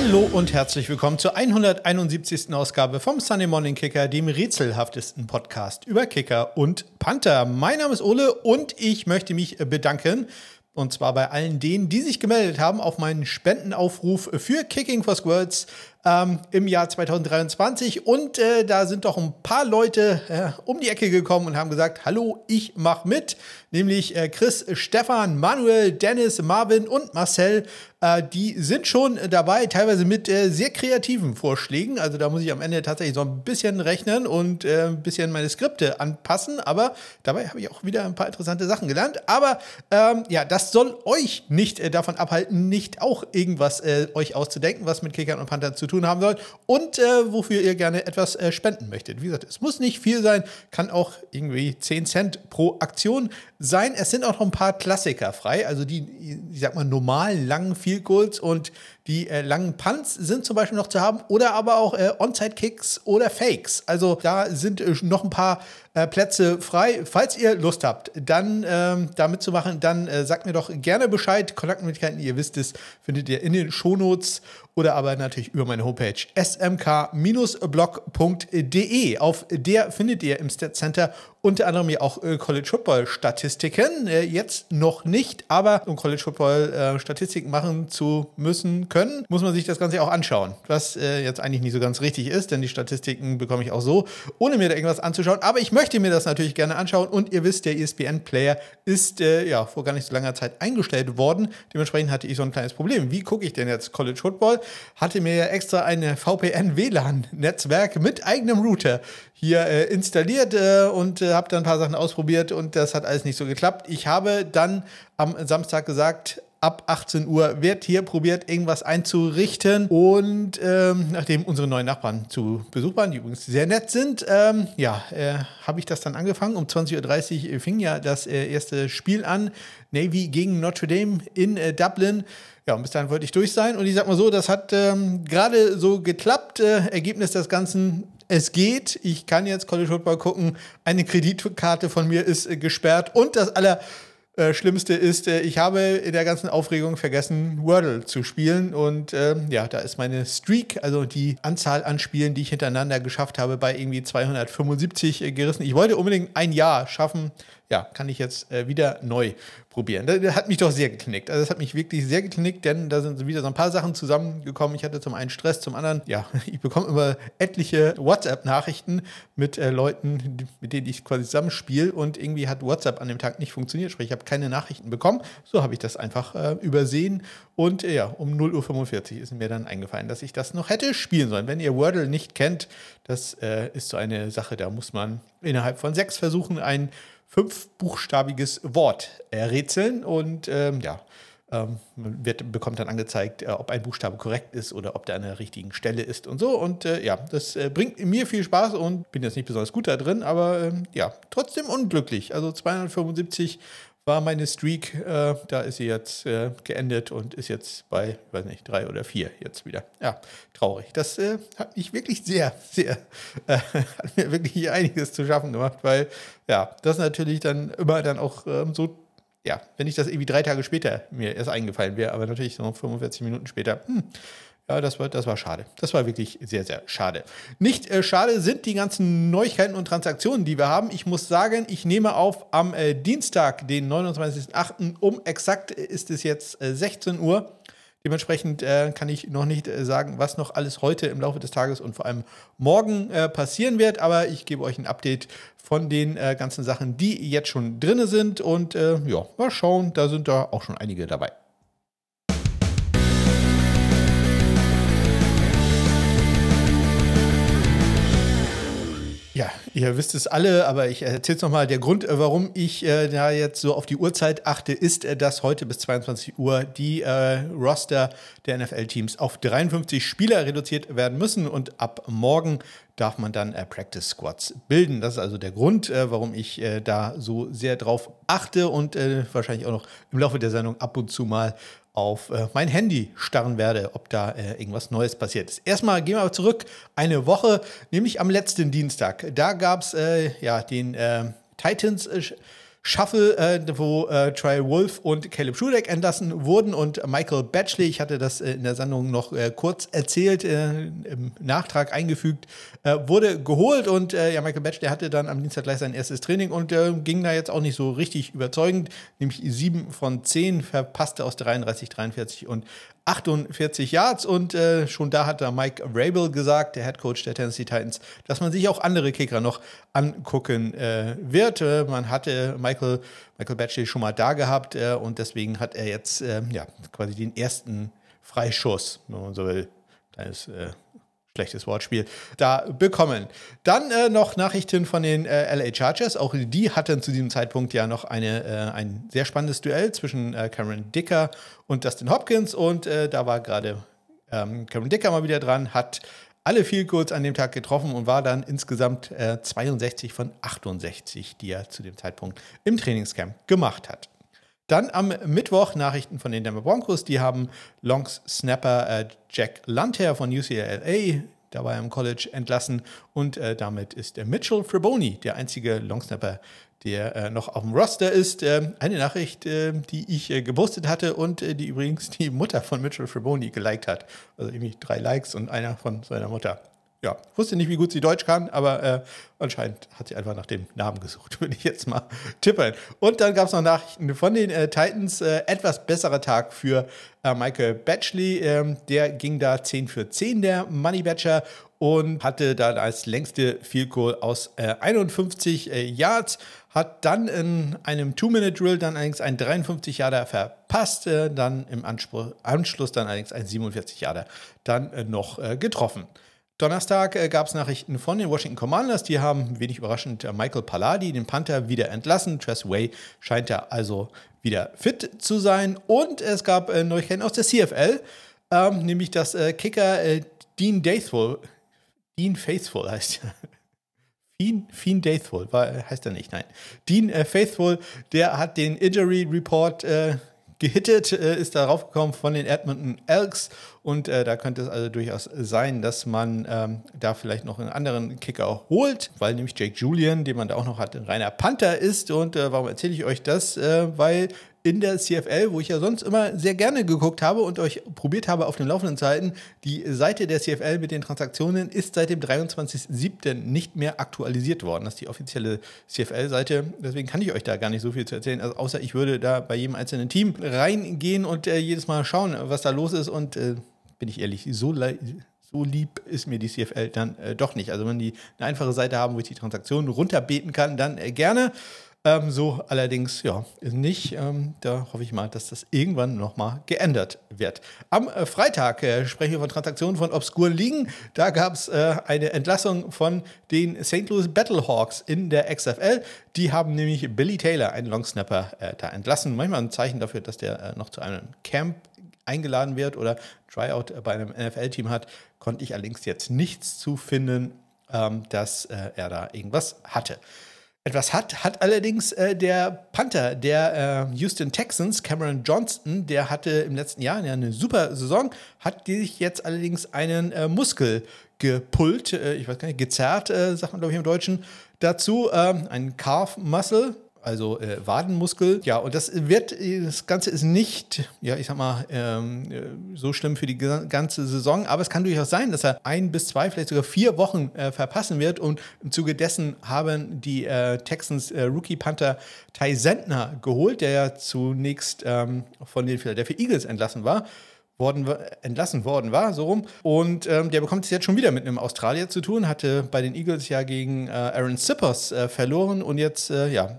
Hallo und herzlich willkommen zur 171. Ausgabe vom Sunday Morning Kicker, dem rätselhaftesten Podcast über Kicker und Panther. Mein Name ist Ole und ich möchte mich bedanken. Und zwar bei allen denen, die sich gemeldet haben auf meinen Spendenaufruf für Kicking for Squirts ähm, im Jahr 2023. Und äh, da sind doch ein paar Leute äh, um die Ecke gekommen und haben gesagt, hallo, ich mache mit. Nämlich äh, Chris, Stefan, Manuel, Dennis, Marvin und Marcel. Äh, die sind schon dabei, teilweise mit äh, sehr kreativen Vorschlägen. Also da muss ich am Ende tatsächlich so ein bisschen rechnen und äh, ein bisschen meine Skripte anpassen. Aber dabei habe ich auch wieder ein paar interessante Sachen gelernt. Aber ähm, ja, das soll euch nicht davon abhalten, nicht auch irgendwas euch auszudenken, was mit Kickern und Panthern zu tun haben sollt und äh, wofür ihr gerne etwas äh, spenden möchtet. Wie gesagt, es muss nicht viel sein, kann auch irgendwie 10 Cent pro Aktion sein. Es sind auch noch ein paar Klassiker frei, also die, ich sag mal, normalen langen Field Goals und die äh, langen Punts sind zum Beispiel noch zu haben oder aber auch äh, Onside-Kicks oder Fakes. Also da sind äh, noch ein paar äh, Plätze frei. Falls ihr Lust habt, dann ähm, da mitzumachen, dann äh, sagt mir doch gerne Bescheid. Kontaktmöglichkeiten, ihr wisst es, findet ihr in den Shownotes oder aber natürlich über meine Homepage smk-blog.de. Auf der findet ihr im Stat Center unter anderem ja auch äh, College Football Statistiken. Äh, jetzt noch nicht, aber um College Football äh, Statistiken machen zu müssen können, muss man sich das Ganze auch anschauen. Was äh, jetzt eigentlich nicht so ganz richtig ist, denn die Statistiken bekomme ich auch so, ohne mir da irgendwas anzuschauen. Aber ich möchte mir das natürlich gerne anschauen und ihr wisst, der ESPN Player ist äh, ja vor gar nicht so langer Zeit eingestellt worden. Dementsprechend hatte ich so ein kleines Problem. Wie gucke ich denn jetzt College Football? Hatte mir ja extra ein VPN-WLAN-Netzwerk mit eigenem Router hier äh, installiert äh, und äh, habe dann ein paar Sachen ausprobiert und das hat alles nicht so geklappt. Ich habe dann am Samstag gesagt, ab 18 Uhr wird hier probiert, irgendwas einzurichten. Und ähm, nachdem unsere neuen Nachbarn zu Besuch waren, die übrigens sehr nett sind, ähm, ja, äh, habe ich das dann angefangen. Um 20.30 Uhr fing ja das äh, erste Spiel an. Navy gegen Notre Dame in äh, Dublin. Ja, und bis dahin wollte ich durch sein. Und ich sag mal so, das hat ähm, gerade so geklappt. Äh, Ergebnis des Ganzen es geht. Ich kann jetzt College Football gucken. Eine Kreditkarte von mir ist äh, gesperrt. Und das Allerschlimmste ist, äh, ich habe in der ganzen Aufregung vergessen, Wordle zu spielen. Und äh, ja, da ist meine Streak, also die Anzahl an Spielen, die ich hintereinander geschafft habe, bei irgendwie 275 äh, gerissen. Ich wollte unbedingt ein Jahr schaffen. Ja, kann ich jetzt äh, wieder neu probieren. Das, hat mich doch sehr geknickt. Also das hat mich wirklich sehr geknickt, denn da sind wieder so ein paar Sachen zusammengekommen. Ich hatte zum einen Stress, zum anderen, ja, ich bekomme immer etliche WhatsApp-Nachrichten mit äh, Leuten, mit denen ich quasi zusammenspiele und irgendwie hat WhatsApp an dem Tag nicht funktioniert. Sprich, ich habe keine Nachrichten bekommen. So habe ich das einfach äh, übersehen und äh, ja, um 0.45 Uhr ist mir dann eingefallen, dass ich das noch hätte spielen sollen. Wenn ihr Wordle nicht kennt, das äh, ist so eine Sache, da muss man innerhalb von sechs Versuchen ein fünfbuchstabiges Wort rätseln und ähm, ja, ähm, wird, bekommt dann angezeigt, äh, ob ein Buchstabe korrekt ist oder ob der an der richtigen Stelle ist und so. Und äh, ja, das äh, bringt mir viel Spaß und bin jetzt nicht besonders gut da drin, aber ähm, ja, trotzdem unglücklich. Also 275 war meine Streak, äh, da ist sie jetzt äh, geendet und ist jetzt bei, weiß nicht, drei oder vier jetzt wieder. Ja, traurig. Das äh, hat mich wirklich sehr, sehr, äh, hat mir wirklich einiges zu schaffen gemacht, weil ja, das natürlich dann immer dann auch ähm, so, ja, wenn ich das irgendwie drei Tage später mir erst eingefallen wäre, aber natürlich so 45 Minuten später, hm, ja, das war, das war schade. Das war wirklich sehr, sehr schade. Nicht äh, schade sind die ganzen Neuigkeiten und Transaktionen, die wir haben. Ich muss sagen, ich nehme auf am äh, Dienstag, den 29.08. um exakt ist es jetzt äh, 16 Uhr. Dementsprechend äh, kann ich noch nicht äh, sagen, was noch alles heute im Laufe des Tages und vor allem morgen äh, passieren wird. Aber ich gebe euch ein Update von den ganzen Sachen, die jetzt schon drin sind. Und ja, mal schauen, da sind da auch schon einige dabei. Ihr wisst es alle, aber ich erzähle es nochmal. Der Grund, äh, warum ich äh, da jetzt so auf die Uhrzeit achte, ist, äh, dass heute bis 22 Uhr die äh, Roster der NFL-Teams auf 53 Spieler reduziert werden müssen und ab morgen darf man dann äh, Practice Squads bilden. Das ist also der Grund, äh, warum ich da so sehr drauf achte und wahrscheinlich auch noch im Laufe der Sendung ab und zu mal auf äh, mein Handy starren werde, ob da äh, irgendwas Neues passiert ist. Erstmal gehen wir zurück eine Woche, nämlich am letzten Dienstag. Da gab es äh, ja den äh, Titans Shuffle, äh, wo äh, Trey Wolf und Caleb Schudeck entlassen wurden und Michael Batchley, ich hatte das äh, in der Sendung noch äh, kurz erzählt, äh, im Nachtrag eingefügt, äh, wurde geholt und ja, Michael Batchley hatte dann am Dienstag gleich sein erstes Training und ging da jetzt auch nicht so richtig überzeugend, nämlich sieben von zehn, verpasste aus 33, 43 und 48 Yards und äh, schon da hat da Mike Rabel gesagt, der Head Coach der Tennessee Titans, dass man sich auch andere Kicker noch angucken äh, wird. Äh, man hatte Michael, Michael Batchley schon mal da gehabt äh, und deswegen hat er jetzt äh, ja, quasi den ersten Freischuss, wenn man so will. Kleines äh, schlechtes Wortspiel, da bekommen. Dann äh, noch Nachrichten von den äh, LA Chargers. Auch die hatten zu diesem Zeitpunkt ja noch eine, äh, ein sehr spannendes Duell zwischen äh, Cameron Dicker und Dustin Hopkins. Und äh, da war gerade ähm, Cameron Dicker mal wieder dran, hat alle viel kurz an dem Tag getroffen und war dann insgesamt 62 äh, von 68, die er zu dem Zeitpunkt im Trainingscamp gemacht hat. Dann am Mittwoch Nachrichten von den Denver Broncos. Die haben Longs Snapper äh, Jack Lanter von UCLA, da war er im College, entlassen. Und äh, damit ist der Mitchell Friboni der einzige Longsnapper, der äh, noch auf dem Roster ist. Ähm, eine Nachricht, äh, die ich äh, gepostet hatte und äh, die übrigens die Mutter von Mitchell Friboni geliked hat. Also irgendwie drei Likes und einer von seiner Mutter ja, wusste nicht, wie gut sie Deutsch kann, aber äh, anscheinend hat sie einfach nach dem Namen gesucht, würde ich jetzt mal tippen. Und dann gab es noch Nachrichten von den äh, Titans. Äh, etwas besserer Tag für äh, Michael Batchley. Ähm, der ging da 10 für 10, der Money Batcher, und hatte da als längste Field Goal aus 51 äh, äh, Yards. Hat dann in einem Two-Minute-Drill dann allerdings einen 53 Yarder verpasst, dann im Anspruch, Anschluss dann allerdings einen 47 Yarder dann noch getroffen. Donnerstag äh, gab es Nachrichten von den Washington Commanders. Die haben wenig überraschend äh, Michael Palladi, den Panther, wieder entlassen. Tress Way scheint ja also wieder fit zu sein. Und es gab äh, Neuigkeiten aus der CFL, ähm, nämlich dass äh, Kicker äh, Dean Faithful, Dean Faithful heißt ja. Dean, Dean Faithful, heißt er nicht, nein. Dean äh, Faithful, der hat den Injury Report gehittet, ist darauf gekommen von den Edmonton Elks. Und äh, da könnte es also durchaus sein, dass man ähm, da vielleicht noch einen anderen Kicker holt, weil nämlich Jake Julian, den man da auch noch hat, ein reiner Panther ist. Und äh, warum erzähle ich euch das? Äh, weil in der CFL, wo ich ja sonst immer sehr gerne geguckt habe und euch probiert habe auf den laufenden Zeiten. Die Seite der CFL mit den Transaktionen ist seit dem 23.07. nicht mehr aktualisiert worden. Das ist die offizielle CFL-Seite. Deswegen kann ich euch da gar nicht so viel zu erzählen, also außer ich würde da bei jedem einzelnen Team reingehen und äh, jedes Mal schauen, was da los ist. Und äh, bin ich ehrlich, so so lieb ist mir die CFL dann äh, doch nicht. Also wenn die eine einfache Seite haben, wo ich die Transaktionen runterbeten kann, dann äh, gerne. Ähm, so allerdings ja nicht. Ähm, da hoffe ich mal, dass das irgendwann nochmal geändert wird. Am äh, Freitag äh, sprechen wir von Transaktionen von obskuren Ligen. Da gab es äh, eine Entlassung von den St. Louis Battlehawks in der XFL. Die haben nämlich Billy Taylor, einen Longsnapper, äh, da entlassen. Manchmal ein Zeichen dafür, dass der äh, noch zu einem Camp eingeladen wird oder Tryout bei einem NFL-Team hat, konnte ich allerdings jetzt nichts zu finden, ähm, dass äh, er da irgendwas hatte. Etwas hat, hat allerdings äh, der Panther der äh, Houston Texans, Cameron Johnston, der hatte im letzten Jahr ja eine super Saison, hat sich jetzt allerdings einen äh, Muskel gepullt, äh, ich weiß gar nicht, gezerrt, äh, sagt man glaube ich im Deutschen, dazu, ähm, ein Calf Muscle, also äh, Wadenmuskel. Ja, und das wird, das Ganze ist nicht, ja, ich sag mal, ähm, äh, so schlimm für die ganze Saison, aber es kann durchaus sein, dass er ein bis zwei, vielleicht sogar vier Wochen äh, verpassen wird. Und im Zuge dessen haben die äh, Texans äh, Rookie Panther Ty Sentner geholt, der ja zunächst ähm, von den Philadelphia Eagles entlassen war worden, entlassen worden war, so rum. Und ähm, der bekommt es jetzt schon wieder mit einem Australier zu tun, hatte bei den Eagles ja gegen äh, Aaron Sippers äh, verloren und jetzt, äh, ja,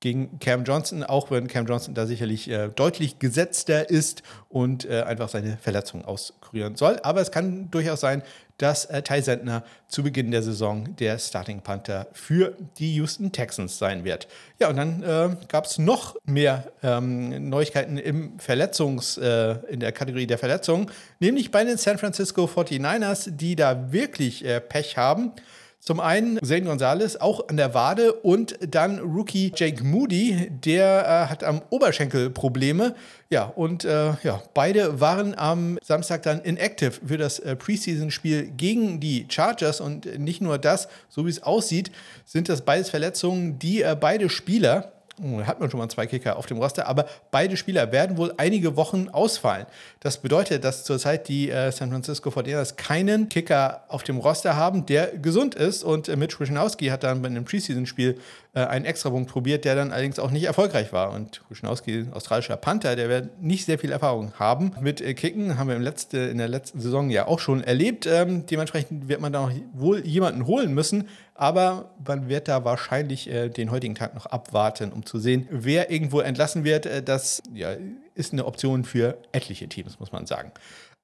gegen Cam Johnson, auch wenn Cam Johnson da sicherlich äh, deutlich gesetzter ist und äh, einfach seine Verletzung auskurieren soll. Aber es kann durchaus sein, dass äh, Ty Sentner zu Beginn der Saison der Starting Panther für die Houston Texans sein wird. Ja, und dann äh, gab es noch mehr ähm, Neuigkeiten im Verletzungs, äh, in der Kategorie der Verletzungen, nämlich bei den San Francisco 49ers, die da wirklich äh, Pech haben. Zum einen Zane Gonzalez auch an der Wade und dann Rookie Jake Moody, der äh, hat am Oberschenkel Probleme. Ja, und äh, ja, beide waren am Samstag dann inactive für das äh, Preseason-Spiel gegen die Chargers. Und nicht nur das, so wie es aussieht, sind das beides Verletzungen, die äh, beide Spieler hat man schon mal zwei Kicker auf dem Roster, aber beide Spieler werden wohl einige Wochen ausfallen. Das bedeutet, dass zurzeit die äh, San Francisco 49ers keinen Kicker auf dem Roster haben, der gesund ist und äh, Mitch Wischnowski hat dann bei einem Preseason-Spiel äh, einen Extrapunkt probiert, der dann allerdings auch nicht erfolgreich war. Und Wischnowski, australischer Panther, der wird nicht sehr viel Erfahrung haben mit äh, Kicken, haben wir im letzte, in der letzten Saison ja auch schon erlebt. Ähm, dementsprechend wird man da noch wohl jemanden holen müssen, aber man wird da wahrscheinlich äh, den heutigen Tag noch abwarten, um zu sehen, wer irgendwo entlassen wird. Äh, das ja, ist eine Option für etliche Teams, muss man sagen.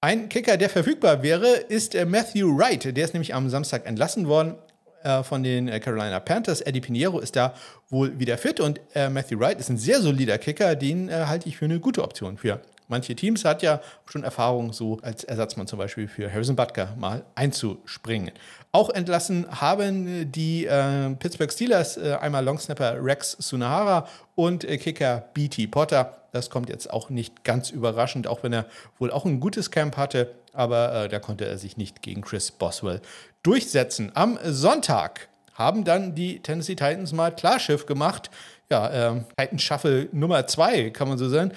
Ein Kicker, der verfügbar wäre, ist äh, Matthew Wright. Der ist nämlich am Samstag entlassen worden äh, von den äh, Carolina Panthers. Eddie Pinheiro ist da wohl wieder fit und äh, Matthew Wright ist ein sehr solider Kicker. Den halte ich für eine gute Option für manche Teams. Hat ja schon Erfahrung, so als Ersatzmann zum Beispiel für Harrison Butker mal einzuspringen. Auch entlassen haben die äh, Pittsburgh Steelers äh, einmal Longsnapper Rex Sunahara und äh, Kicker BT Potter. Das kommt jetzt auch nicht ganz überraschend, auch wenn er wohl auch ein gutes Camp hatte, aber äh, da konnte er sich nicht gegen Chris Boswell durchsetzen. Am Sonntag haben dann die Tennessee Titans mal Klarschiff gemacht. Ja, äh, Titans Shuffle Nummer 2, kann man so sagen.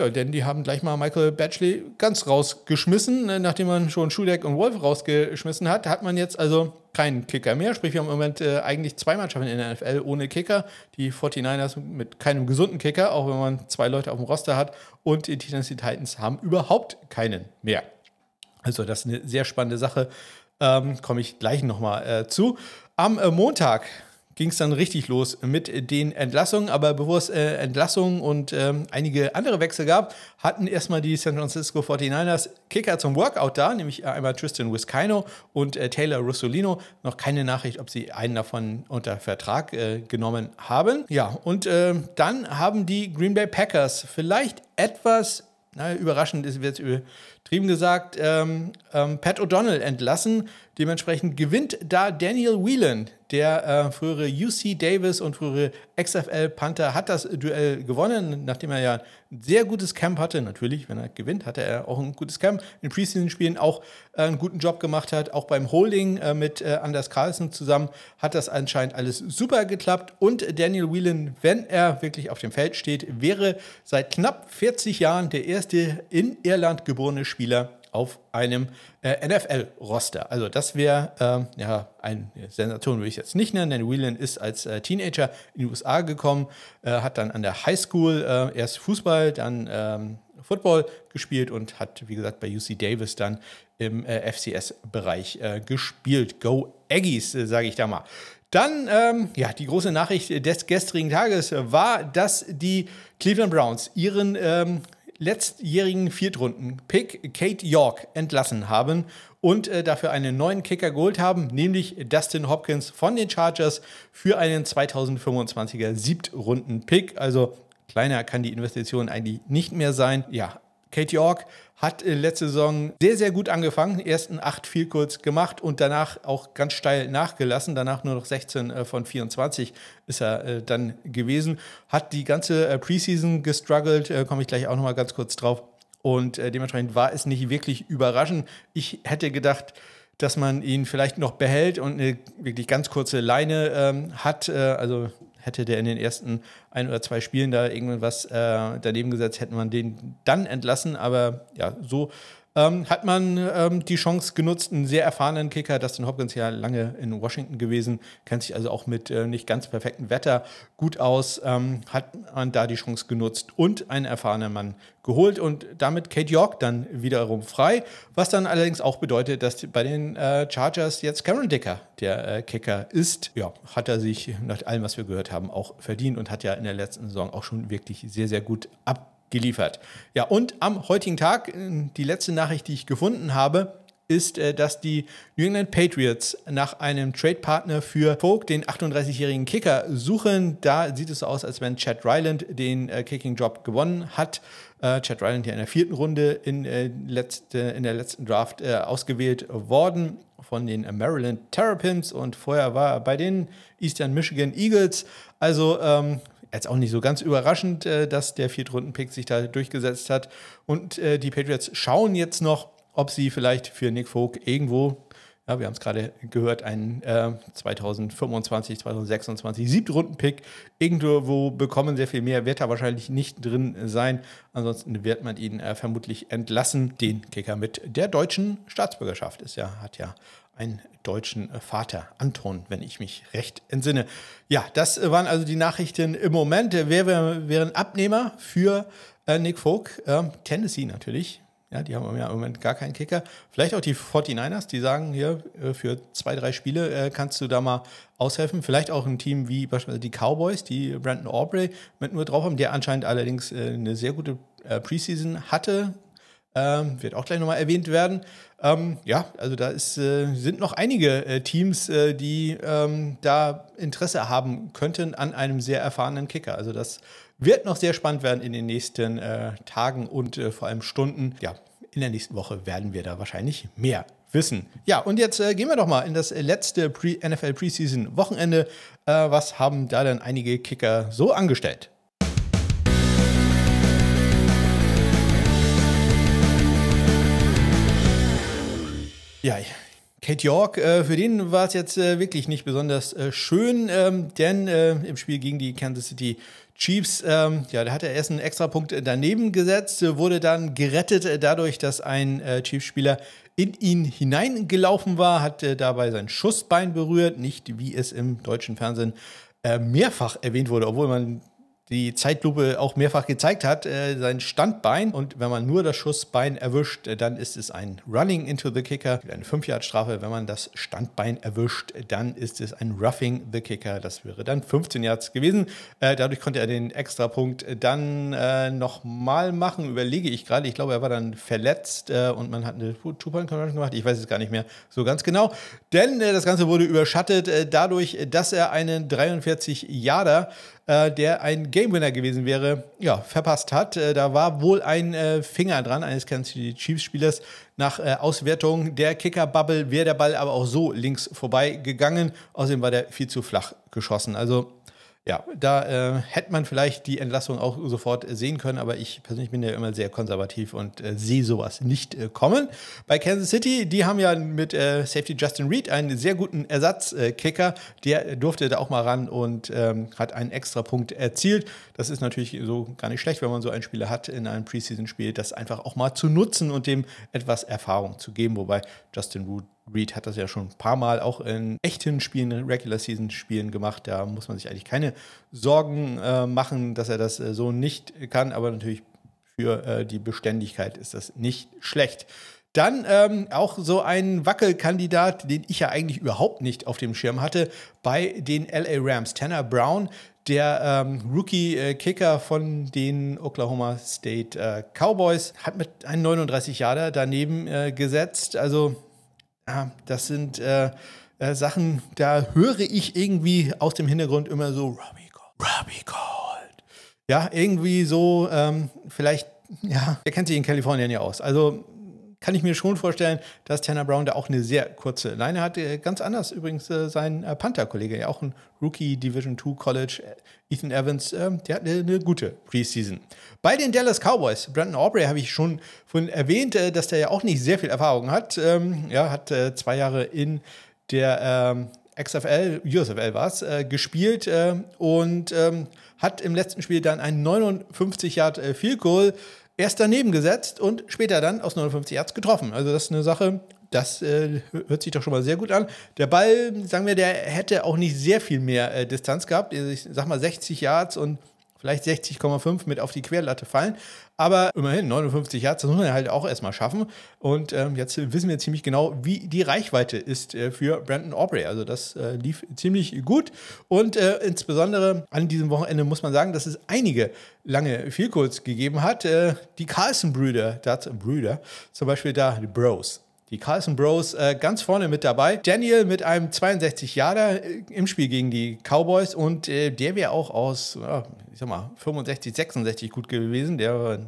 Ja, denn die haben gleich mal Michael Batchley ganz rausgeschmissen. Ne, nachdem man schon Schudeck und Wolf rausgeschmissen hat, hat man jetzt also keinen Kicker mehr. Sprich, wir haben im Moment äh, eigentlich zwei Mannschaften in der NFL ohne Kicker. Die 49ers mit keinem gesunden Kicker, auch wenn man zwei Leute auf dem Roster hat. Und die Tennessee Titans haben überhaupt keinen mehr. Also das ist eine sehr spannende Sache. Ähm, Komme ich gleich nochmal äh, zu. Am äh, Montag ging es dann richtig los mit den Entlassungen. Aber bevor es äh, Entlassungen und ähm, einige andere Wechsel gab, hatten erstmal die San Francisco 49ers Kicker zum Workout da, nämlich einmal Tristan Wiskino und äh, Taylor Russolino. Noch keine Nachricht, ob sie einen davon unter Vertrag äh, genommen haben. Ja, und ähm, dann haben die Green Bay Packers vielleicht etwas, na, überraschend ist jetzt übertrieben gesagt, ähm, ähm, Pat O'Donnell entlassen. Dementsprechend gewinnt da Daniel Whelan, der äh, frühere UC Davis und frühere XFL Panther, hat das Duell gewonnen, nachdem er ja ein sehr gutes Camp hatte. Natürlich, wenn er gewinnt, hatte er auch ein gutes Camp. In Preseason-Spielen auch äh, einen guten Job gemacht hat. Auch beim Holding äh, mit äh, Anders Carlson zusammen hat das anscheinend alles super geklappt. Und Daniel Whelan, wenn er wirklich auf dem Feld steht, wäre seit knapp 40 Jahren der erste in Irland geborene Spieler auf einem äh, NFL-Roster. Also das wäre ähm, ja eine Sensation, würde ich jetzt nicht nennen, denn Whelan ist als äh, Teenager in die USA gekommen, äh, hat dann an der High School äh, erst Fußball, dann ähm, Football gespielt und hat, wie gesagt, bei UC Davis dann im äh, FCS-Bereich äh, gespielt. Go Aggies, sage ich da mal. Dann, ähm, ja, die große Nachricht des gestrigen Tages war, dass die Cleveland Browns ihren ähm, letztjährigen Viertrunden-Pick Kate York entlassen haben und äh, dafür einen neuen Kicker geholt haben, nämlich Dustin Hopkins von den Chargers für einen 2025er Siebtrunden-Pick. Also kleiner kann die Investition eigentlich nicht mehr sein. Ja, Kate York hat äh, letzte Saison sehr, sehr gut angefangen. Ersten acht viel kurz gemacht und danach auch ganz steil nachgelassen. Danach nur noch 16 äh, von 24 ist er äh, dann gewesen. Hat die ganze Preseason gestruggelt, komme ich gleich auch nochmal ganz kurz drauf. Und dementsprechend war es nicht wirklich überraschend. Ich hätte gedacht, dass man ihn vielleicht noch behält und eine wirklich ganz kurze Leine ähm, hat. Äh, also hätte der in den ersten ein oder zwei Spielen da irgendwas äh, daneben gesetzt, hätte man den dann entlassen. Aber ja, so ähm, hat man ähm, die Chance genutzt, einen sehr erfahrenen Kicker, Dustin Hopkins ja lange in Washington gewesen, kennt sich also auch mit äh, nicht ganz perfektem Wetter gut aus, ähm, hat man da die Chance genutzt und einen erfahrenen Mann geholt und damit Kate York dann wiederum frei, was dann allerdings auch bedeutet, dass bei den äh, Chargers jetzt Cameron Dicker der äh, Kicker ist. Ja, hat er sich nach allem, was wir gehört haben, auch verdient und hat ja in der letzten Saison auch schon wirklich sehr, sehr gut ab geliefert. Ja, und am heutigen Tag, äh, die letzte Nachricht, die ich gefunden habe, ist, äh, dass die New England Patriots nach einem Trade-Partner für Folk, den 38-jährigen Kicker, suchen. Da sieht es so aus, als wenn Chad Ryland den äh, Kicking-Job gewonnen hat. Chad Ryland ja in der vierten Runde in, letzte, in der letzten Draft äh, ausgewählt worden von den Maryland Terrapins und vorher war er bei den Eastern Michigan Eagles. Also ähm, jetzt auch nicht so ganz überraschend, äh, dass der Viertrunden-Pick sich da durchgesetzt hat. Und äh, die Patriots schauen jetzt noch, ob sie vielleicht für Nick Folk irgendwo Ja, wir haben es gerade gehört, ein äh, 2025, 2026 Siebtrunden-Pick. Irgendwo bekommen sehr viel mehr, wird da wahrscheinlich nicht drin sein. Ansonsten wird man ihn äh, vermutlich entlassen. Den Kicker mit der deutschen Staatsbürgerschaft ist ja, hat ja einen deutschen äh, Vater, Anton, wenn ich mich recht entsinne. Ja, das waren also die Nachrichten im Moment. Wer wären Abnehmer für äh, Nick Folk? Ähm, Tennessee natürlich. Ja, die haben ja im Moment gar keinen Kicker. Vielleicht auch die 49ers, die sagen hier, äh, für zwei, drei Spiele äh, kannst du da mal aushelfen. Vielleicht auch ein Team wie beispielsweise die Cowboys, die Brandon Aubrey mit nur drauf haben, der anscheinend allerdings äh, eine sehr gute Preseason hatte. Ähm, wird auch gleich nochmal erwähnt werden. Ähm, ja, also da ist, sind noch einige Teams, die ähm, da Interesse haben könnten an einem sehr erfahrenen Kicker. Also das wird noch sehr spannend werden in den nächsten äh, Tagen und äh, vor allem Stunden. Ja, in der nächsten Woche werden wir da wahrscheinlich mehr wissen. Ja, und jetzt äh, gehen wir doch mal in das letzte Pre NFL Preseason Wochenende. Äh, was haben da denn einige Kicker so angestellt? Ja, Kate York, äh, für den war es jetzt äh, wirklich nicht besonders äh, schön, ähm, denn äh, im Spiel gegen die Kansas City Chiefs, ähm, ja, da hat er erst einen extra Punkt daneben gesetzt, wurde dann gerettet äh, dadurch, dass ein äh, Chiefs-Spieler in ihn hineingelaufen war, hat dabei sein Schussbein berührt, nicht wie es im deutschen Fernsehen mehrfach erwähnt wurde, obwohl man die Zeitlupe auch mehrfach gezeigt hat, äh, sein Standbein. Und wenn man nur das Schussbein erwischt, äh, dann ist es ein Running into the Kicker, eine 5-Yard-Strafe. Wenn man das Standbein erwischt, dann ist es ein Roughing the Kicker. Das wäre dann 15 Yards gewesen. Äh, dadurch konnte er den Extrapunkt dann äh, nochmal machen, überlege ich gerade. Ich glaube, er war dann verletzt äh, und man hat eine Two-Point-Conversion gemacht. Ich weiß es gar nicht mehr so ganz genau. Denn äh, das Ganze wurde überschattet dadurch, dass er einen 43 Yarder äh, der ein Game-Winner gewesen wäre, ja, verpasst hat. Äh, da war wohl ein äh, Finger dran eines Kansas City Chiefs-Spielers. Nach äh, Auswertung der Kicker-Bubble wäre der Ball aber auch so links vorbei gegangen. Außerdem war der viel zu flach geschossen. Also ja, da äh, hätte man vielleicht die Entlassung auch sofort sehen können, aber ich persönlich bin ja immer sehr konservativ und äh, sehe sowas nicht äh, kommen. Bei Kansas City, die haben ja mit äh, Safety Justin Reed einen sehr guten Ersatzkicker. Der durfte da auch mal ran und ähm, hat einen extra Punkt erzielt. Das ist natürlich so gar nicht schlecht, wenn man so einen Spieler hat in einem Preseason-Spiel, das einfach auch mal zu nutzen und dem etwas Erfahrung zu geben. Wobei Justin Reed Reed hat das ja schon ein paar Mal auch in echten Spielen, Regular Season Spielen gemacht. Da muss man sich eigentlich keine Sorgen äh, machen, dass er das äh, so nicht kann. Aber natürlich für äh, die Beständigkeit ist das nicht schlecht. Dann ähm, auch so ein Wackelkandidat, den ich ja eigentlich überhaupt nicht auf dem Schirm hatte, bei den LA Rams. Tanner Brown, der ähm, Rookie-Kicker von den Oklahoma State äh, Cowboys, hat mit einem 39 Jahre daneben äh, gesetzt. Also ja, das sind äh, äh, Sachen, da höre ich irgendwie aus dem Hintergrund immer so Robbie Gold. Robbie Gold. Ja, irgendwie so, ähm, vielleicht, ja, der kennt sich in Kalifornien ja aus. Also kann ich mir schon vorstellen, dass Tanner Brown da auch eine sehr kurze Leine hat. Ganz anders übrigens äh, sein äh, Panther-Kollege, ja auch ein Rookie Division 2 College, äh, Ethan Evans, äh, der hat eine, gute Preseason. Bei den Dallas Cowboys, Brandon Aubrey habe ich schon von erwähnt, äh, dass der ja auch nicht sehr viel Erfahrung hat. Ähm, ja, hat äh, zwei Jahre in der ähm, XFL, USFL war es, gespielt und ähm, hat im letzten Spiel dann ein 59 Yard Field Goal erst daneben gesetzt und später dann aus 59 Yards getroffen. Also das ist eine Sache, das äh, hört sich doch schon mal sehr gut an. Der Ball, sagen wir, der hätte auch nicht sehr viel mehr äh, Distanz gehabt. Ich sag mal 60 Yards und vielleicht 60,5 mit auf die Querlatte fallen. Aber immerhin 59 Yards, das muss man halt auch erstmal schaffen. Und ähm, jetzt wissen wir ziemlich genau, wie die Reichweite ist äh, für Brandon Aubrey. Also das äh, lief ziemlich gut. Und äh, insbesondere an diesem Wochenende muss man sagen, dass es einige lange Vielkurz gegeben hat. Äh, die Carlson-Brüder, Brüder, zum Beispiel da die Bros. Die Carlson Bros äh, ganz vorne mit dabei. Daniel mit einem 62 Jahre äh, im Spiel gegen die Cowboys und äh, der wäre auch aus, äh, ich sag mal, 65, 66 gut gewesen. Der war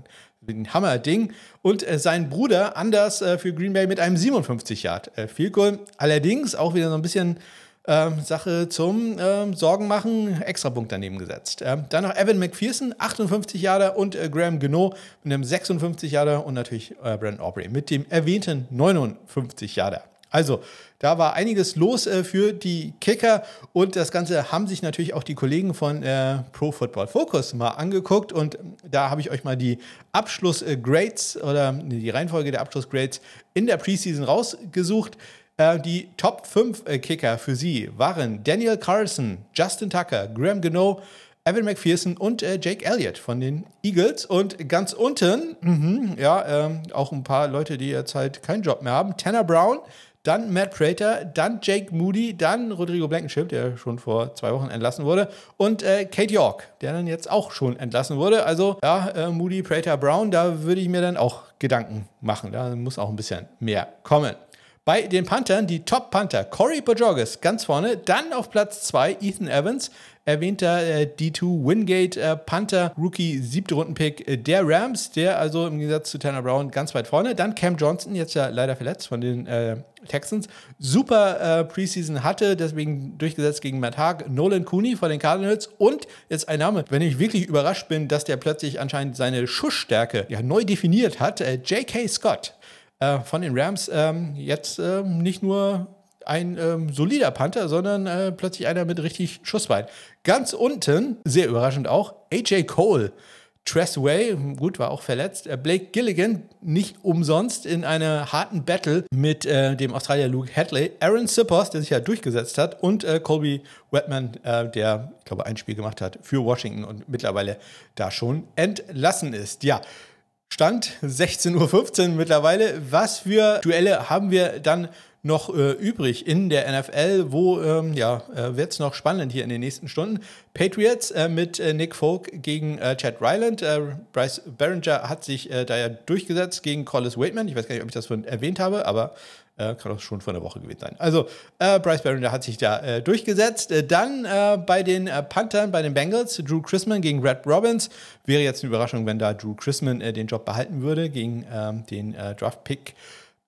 ein, Hammer-Ding. Und äh, sein Bruder Anders äh, für Green Bay mit einem 57 Yard äh, Field. Allerdings auch wieder so ein bisschen ähm, Sache zum ähm, Sorgen machen, Extrapunkt daneben gesetzt. Ähm, dann noch Evan McPherson, 58 Jahre und äh, Graham Geno mit einem 56 Jahre und natürlich äh, Brandon Aubrey mit dem erwähnten 59 Jahre. Also, da war einiges los äh, für die Kicker und das Ganze haben sich natürlich auch die Kollegen von äh, Pro Football Focus mal angeguckt und da habe ich euch mal die Abschlussgrades oder die Reihenfolge der Abschlussgrades in der Preseason rausgesucht. Äh, die Top 5 äh, Kicker für sie waren Daniel Carlson, Justin Tucker, Graham Gano, Evan McPherson und äh, Jake Elliott von den Eagles. Und ganz unten, mh, ja, ähm, auch ein paar Leute, die jetzt halt keinen Job mehr haben. Tanner Brown, dann Matt Prater, dann Jake Moody, dann Rodrigo Blankenship, der schon vor zwei Wochen entlassen wurde, und äh, Kate York, der dann jetzt auch schon entlassen wurde. Also ja, äh, Moody, Prater, Brown, da würde ich mir dann auch Gedanken machen. Da muss auch ein bisschen mehr kommen. Bei den Panthern die Top-Panther Corey Bojorges ganz vorne, dann auf Platz 2 Ethan Evans, erwähnter äh, D2 Wingate äh, Panther Rookie siebte Rundenpick äh, der Rams, der also im Gegensatz zu Tanner Brown ganz weit vorne. Dann Cam Johnson, jetzt ja leider verletzt von den äh, Texans, super äh, Preseason hatte, deswegen durchgesetzt gegen Matt Haag, Nolan Cooney von den Cardinals und jetzt ein Name, wenn ich wirklich überrascht bin, dass der plötzlich anscheinend seine Schussstärke ja, neu definiert hat, äh, J.K. Scott äh, von den Rams ähm, jetzt ähm, nicht nur ein ähm, solider Panther, sondern äh, plötzlich einer mit richtig Schusswein. Ganz unten, sehr überraschend auch, AJ Cole. Tressway, gut, war auch verletzt. Äh, Blake Gilligan nicht umsonst in einer harten Battle mit äh, dem Australier Luke Hadley. Aaron Sippers, der sich ja durchgesetzt hat. Und äh, Colby Wetman, äh, der, ich glaube, ein Spiel gemacht hat für Washington und mittlerweile da schon entlassen ist. Ja, Stand 16.15 Uhr mittlerweile. Was für Duelle haben wir dann noch äh, übrig in der NFL? Wo ähm, ja, äh, wird es noch spannend hier in den nächsten Stunden? Patriots äh, mit äh, Nick Folk gegen äh, Chad Ryland. Äh, Bryce Barringer hat sich da ja durchgesetzt gegen Collis Waitman. Ich weiß gar nicht, ob ich das vorhin erwähnt habe, aber äh, kann auch schon vor einer Woche gewesen sein. Also, äh, Bryce Barringer hat sich da äh, durchgesetzt. Äh, dann äh, bei den äh, Panthern, bei den Bengals, Drew Chrisman gegen Red Robbins. Wäre jetzt eine Überraschung, wenn da Drew Chrisman den Job behalten würde gegen ähm, den Draft-Pick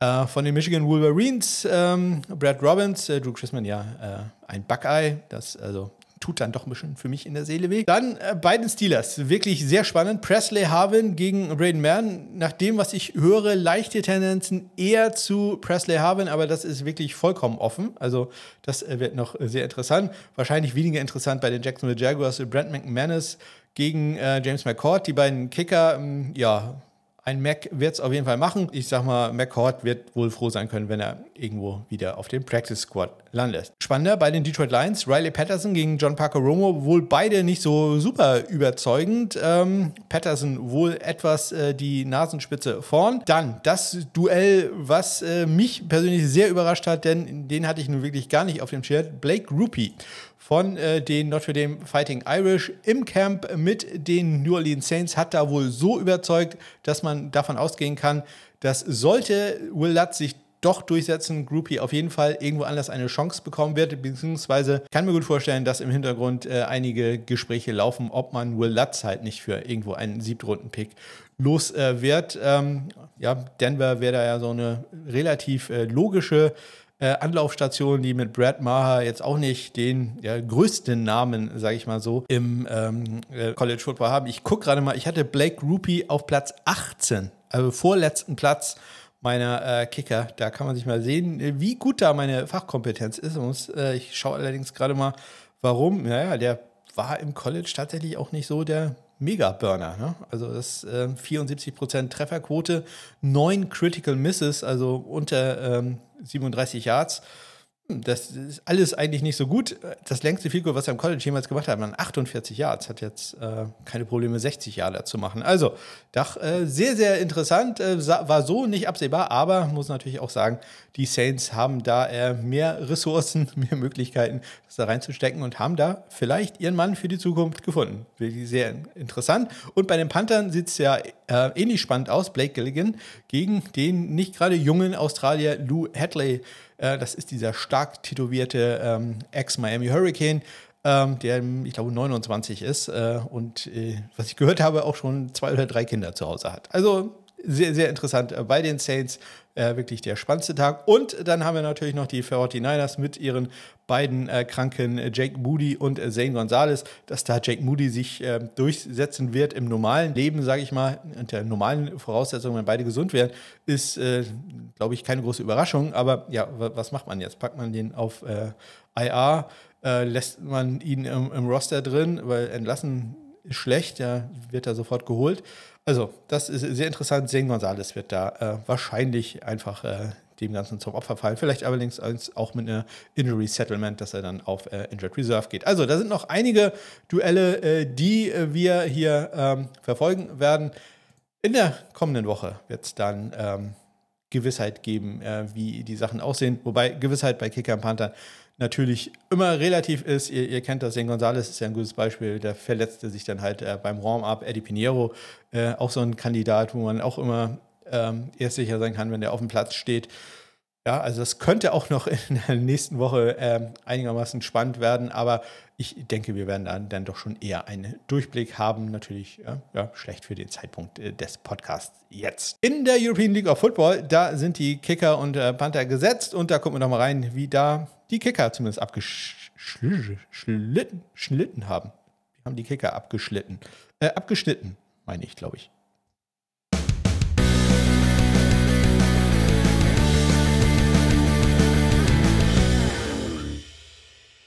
von den Michigan Wolverines. Ähm, Brad Robbins, Drew Chrisman, ja, ein Buckeye. Das, also tut dann doch ein bisschen für mich in der Seele weh. Dann äh, bei den Steelers, wirklich sehr spannend. Presley Harvin gegen Braden Mann. Nach dem, was ich höre, leichte Tendenzen eher zu Presley Harvin, aber das ist wirklich vollkommen offen. Also das äh, wird noch sehr interessant. Wahrscheinlich weniger interessant bei den Jacksonville Jaguars. Brent McManus gegen äh, James McCord. Die beiden Kicker, ähm, ja, ein Mac wird es auf jeden Fall machen. Ich sag mal, McCord wird wohl froh sein können, wenn er irgendwo wieder auf dem Practice Squad landet. Spannender bei den Detroit Lions, Riley Patterson gegen John Parker Romo, wohl beide nicht so super überzeugend. Ähm, Patterson wohl etwas äh, die Nasenspitze vorn. Dann das Duell, was äh, mich persönlich sehr überrascht hat, denn den hatte ich nun wirklich gar nicht auf dem Schirm. Blake Rupie von äh, den Notre Dame Fighting Irish im Camp mit den New Orleans Saints hat da wohl so überzeugt, dass man davon ausgehen kann, dass sollte Will Lutz sich doch durchsetzen, Groupie auf jeden Fall irgendwo anders eine Chance bekommen wird, beziehungsweise kann mir gut vorstellen, dass im Hintergrund äh, einige Gespräche laufen, ob man Will Lutz halt nicht für irgendwo einen Siebtrunden-Pick los äh, wird. Ähm, ja, Denver wäre da ja so eine relativ äh, logische äh, Anlaufstationen, die mit Brad Maher jetzt auch nicht den ja, größten Namen, sage ich mal so, im ähm, äh, College Football haben. Ich gucke gerade mal, ich hatte Blake Rupie auf Platz 18, also vorletzten Platz meiner äh, Kicker. Da kann man sich mal sehen, wie gut da meine Fachkompetenz ist. Muss, äh, ich schaue allerdings gerade mal, warum. Naja, der war im College tatsächlich auch nicht so der Mega-Burner. Ne? Also das äh, 74% Trefferquote, 9 Critical Misses, also unter ähm, 37 Yards. Das ist alles eigentlich nicht so gut. Das längste Field was er im College jemals gemacht hat, waren 48 Yards. Hat jetzt äh, keine Probleme, 60 Yards zu machen. Also, doch äh, sehr, sehr interessant. Äh, war so nicht absehbar, aber muss natürlich auch sagen, die Saints haben da äh, mehr Ressourcen, mehr Möglichkeiten, das da reinzustecken und haben da vielleicht ihren Mann für die Zukunft gefunden. Wirklich sehr interessant. Und bei den Panthern sieht es ja äh, ähnlich spannend aus. Blake Gilligan gegen den nicht gerade jungen Australier Lou Hadley. Äh, das ist dieser stark tätowierte ähm, Ex-Miami Hurricane, ähm, der, ich glaube, 29 ist äh, und, äh, was ich gehört habe, auch schon zwei oder drei Kinder zu Hause hat. Also sehr, sehr interessant bei den Saints. Äh, wirklich der spannendste Tag. Und dann haben wir natürlich noch die 49ers mit ihren beiden äh, kranken Jake Moody und äh, Zane Gonzalez. Dass da Jake Moody sich äh, durchsetzen wird im normalen Leben, sage ich mal, unter normalen Voraussetzungen, wenn beide gesund wären, ist, äh, glaube ich, keine große Überraschung. Aber ja, was macht man jetzt? Packt man den auf äh, IR? lässt man ihn im, im Roster drin, weil entlassen ist schlecht, der wird da sofort geholt. Also, das ist sehr interessant. Zane Gonzalez wird da äh, wahrscheinlich einfach äh, dem Ganzen zum Opfer fallen. Vielleicht allerdings auch mit einer Injury Settlement, dass er dann auf äh, Injured Reserve geht. Also, da sind noch einige Duelle, äh, die äh, wir hier ähm, verfolgen werden. In der kommenden Woche wird es dann ähm, Gewissheit geben, äh, wie die Sachen aussehen. Wobei Gewissheit bei Kicker und Panther natürlich immer relativ ist. Ihr, ihr kennt das, Jan Gonzalez ist ja ein gutes Beispiel. Der verletzte sich dann halt äh, beim Warm-up. Eddie Pinheiro, äh, auch so ein Kandidat, wo man auch immer ähm, erst sicher sein kann, wenn der auf dem Platz steht. Ja, also das könnte auch noch in der nächsten Woche ähm, einigermaßen spannend werden, aber ich denke, wir werden dann, dann doch schon eher einen Durchblick haben. Natürlich ja, ja, schlecht für den Zeitpunkt äh, des Podcasts jetzt. In der European League of Football, da sind die Kicker und äh, Panther gesetzt und da gucken wir nochmal rein, wie da die Kicker zumindest abgeschnitten haben. Die haben die Kicker abgeschnitten. Äh, abgeschnitten, meine ich, glaube ich.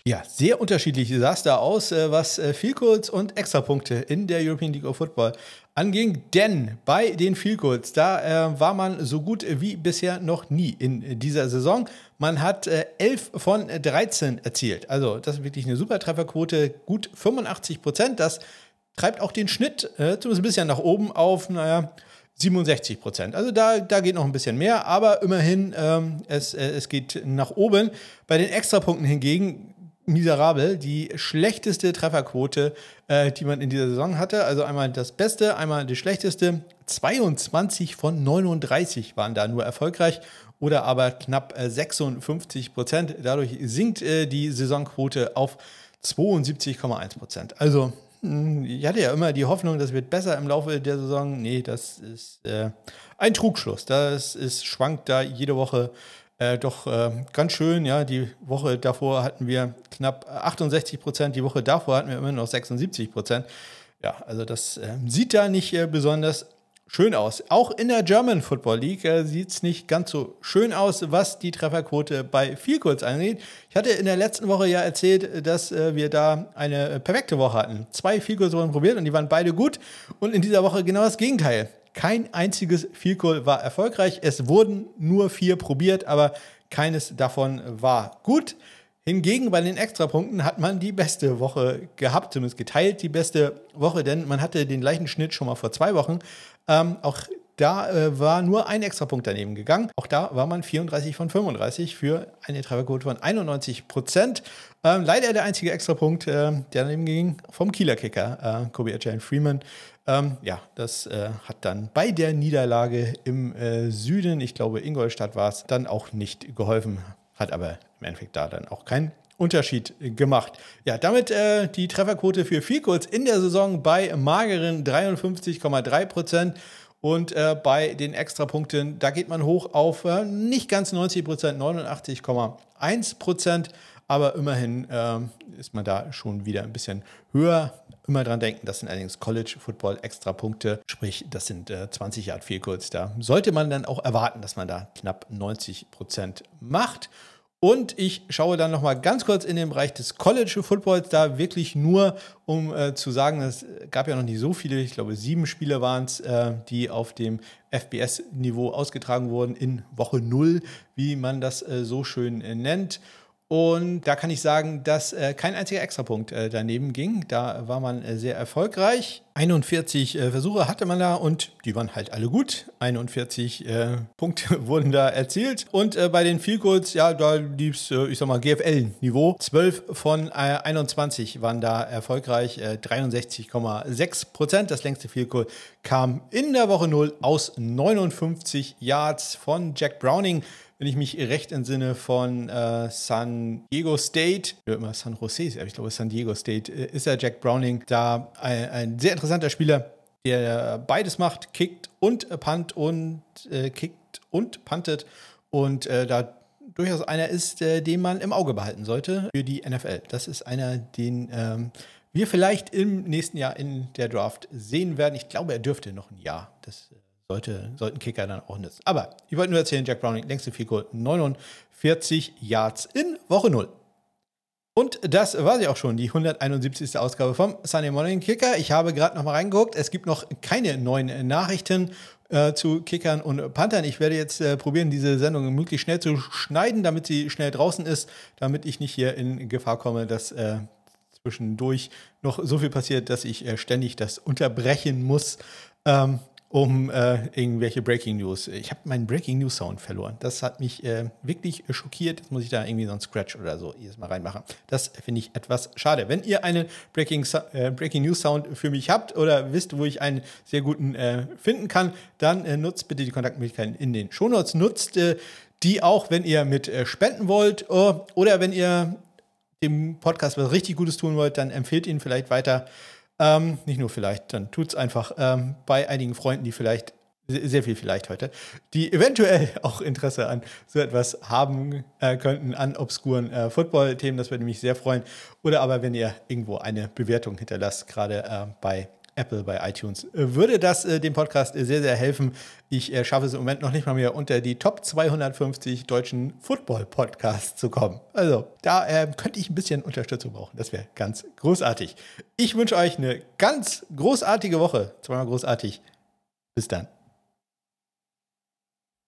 Ja, sehr unterschiedlich sah es da aus, äh, was äh, Vielkurz und Extrapunkte in der European League of Football anging. Denn bei den Vielkurz, da äh, war man so gut wie bisher noch nie in dieser Saison. Man hat äh, 11 von 13 erzielt. Also das ist wirklich eine super Trefferquote, gut 85 Prozent. Das treibt auch den Schnitt äh, zumindest ein bisschen nach oben auf, naja, 67 Prozent. Also da, da geht noch ein bisschen mehr, aber immerhin, ähm, es, äh, es geht nach oben. Bei den Extrapunkten hingegen miserabel, die schlechteste Trefferquote, äh, die man in dieser Saison hatte. Also einmal das Beste, einmal die schlechteste. 22 von 39 waren da nur erfolgreich oder aber knapp äh, 56 Prozent. Dadurch sinkt äh, die Saisonquote auf 72,1 Prozent. Also hm, ich hatte ja immer die Hoffnung, das wird besser im Laufe der Saison. Nee, das ist äh, ein Trugschluss. Das ist, schwankt da jede Woche äh, doch äh, ganz schön. Ja, die Woche davor hatten wir knapp 68 Prozent, die Woche davor hatten wir immer noch 76 Prozent. Ja, also das äh, sieht da nicht äh, besonders schön aus. Auch in der German Football League äh, sieht es nicht ganz so schön aus, was die Trefferquote bei Vielkurz angeht. Ich hatte in der letzten Woche ja erzählt, dass äh, wir da eine perfekte Woche hatten. Zwei Vielkurz wurden probiert und die waren beide gut. Und in dieser Woche genau das Gegenteil. Kein einziges Goal war erfolgreich. Es wurden nur vier probiert, aber keines davon war gut. Hingegen bei den Extrapunkten hat man die beste Woche gehabt, zumindest geteilt die beste Woche, denn man hatte den gleichen Schnitt schon mal vor zwei Wochen. Ähm, auch da äh, war nur ein Extrapunkt daneben gegangen. Auch da war man 34 von 35 für eine Trefferquote von 91 Prozent. Ähm, leider der einzige Extrapunkt, äh, der daneben ging, vom Kieler Kicker, äh, Kobe Ajay Freeman. Ähm, ja, das äh, hat dann bei der Niederlage im äh, Süden, ich glaube Ingolstadt war es, dann auch nicht geholfen. Hat aber im Endeffekt da dann auch keinen Unterschied gemacht. Ja, damit äh, die Trefferquote für Vielkurz in der Saison bei mageren 53,3 Prozent. Und äh, bei den Extrapunkten, da geht man hoch auf äh, nicht ganz 90 Prozent, 89,1 Prozent. Aber immerhin äh, ist man da schon wieder ein bisschen höher. Immer dran denken, das sind allerdings College Football Extrapunkte, sprich, das sind äh, 20 Yard viel kurz. Da sollte man dann auch erwarten, dass man da knapp 90 Prozent macht. Und ich schaue dann nochmal ganz kurz in den Bereich des College Footballs, da wirklich nur, um äh, zu sagen, es gab ja noch nicht so viele, ich glaube sieben Spiele waren es, äh, die auf dem FBS-Niveau ausgetragen wurden in Woche 0, wie man das äh, so schön äh, nennt. Und da kann ich sagen, dass äh, kein einziger Extrapunkt äh, daneben ging. Da war man äh, sehr erfolgreich. 41 äh, Versuche hatte man da und die waren halt alle gut. 41 äh, Punkte wurden da erzielt. Und äh, bei den Field Goals, ja, da lief es, ich sag mal, GFL-Niveau. 12 von 21 waren da erfolgreich. 63,6 Prozent. Das längste Goal kam in der Woche 0 aus 59 Yards von Jack Browning wenn ich mich recht entsinne, von äh, San Diego State, ja, immer San Jose, aber ich glaube San Diego State, äh, ist er Jack Browning da ein, ein sehr interessanter Spieler, der beides macht, kickt und Punt und äh, kickt und puntet und äh, da durchaus einer ist, äh, den man im Auge behalten sollte für die NFL. Das ist einer, den ähm, wir vielleicht im nächsten Jahr in der Draft sehen werden. Ich glaube, er dürfte noch ein Jahr. Das äh, sollte, sollten Kicker dann auch nutzen. Aber ich wollte nur erzählen, Jack Browning, längste Figur, 49 Yards in Woche 0. Und das war sie auch schon, die 171. Ausgabe vom Sunday Morning Kicker. Ich habe gerade noch mal reingeguckt. Es gibt noch keine neuen Nachrichten äh, zu Kickern und Panthern. Ich werde jetzt äh, probieren, diese Sendung möglichst schnell zu schneiden, damit sie schnell draußen ist, damit ich nicht hier in Gefahr komme, dass äh, zwischendurch noch so viel passiert, dass ich äh, ständig das unterbrechen muss. Ähm, um äh, irgendwelche Breaking News. Ich habe meinen Breaking News Sound verloren. Das hat mich äh, wirklich schockiert. Jetzt muss ich da irgendwie so einen Scratch oder so jedes Mal reinmachen. Das finde ich etwas schade. Wenn ihr einen Breaking, äh, Breaking News Sound für mich habt oder wisst, wo ich einen sehr guten äh, finden kann, dann äh, nutzt bitte die Kontaktmöglichkeiten in den Shownotes. Nutzt äh, die auch, wenn ihr mit spenden wollt oder wenn ihr dem Podcast was richtig Gutes tun wollt, dann empfehlt ihn vielleicht weiter. Ähm, nicht nur vielleicht, dann tut es einfach ähm, bei einigen Freunden, die vielleicht, sehr viel vielleicht heute, die eventuell auch Interesse an so etwas haben äh, könnten, an obskuren äh, Football-Themen. Das würde mich sehr freuen. Oder aber, wenn ihr irgendwo eine Bewertung hinterlasst, gerade äh, bei Apple, bei iTunes, würde das äh, dem Podcast sehr, sehr helfen. Ich äh, schaffe es im Moment noch nicht mal mehr unter die Top 250 deutschen Football-Podcasts zu kommen. Also da äh, könnte ich ein bisschen Unterstützung brauchen. Das wäre ganz großartig. Ich wünsche euch eine ganz großartige Woche. Zweimal großartig. Bis dann.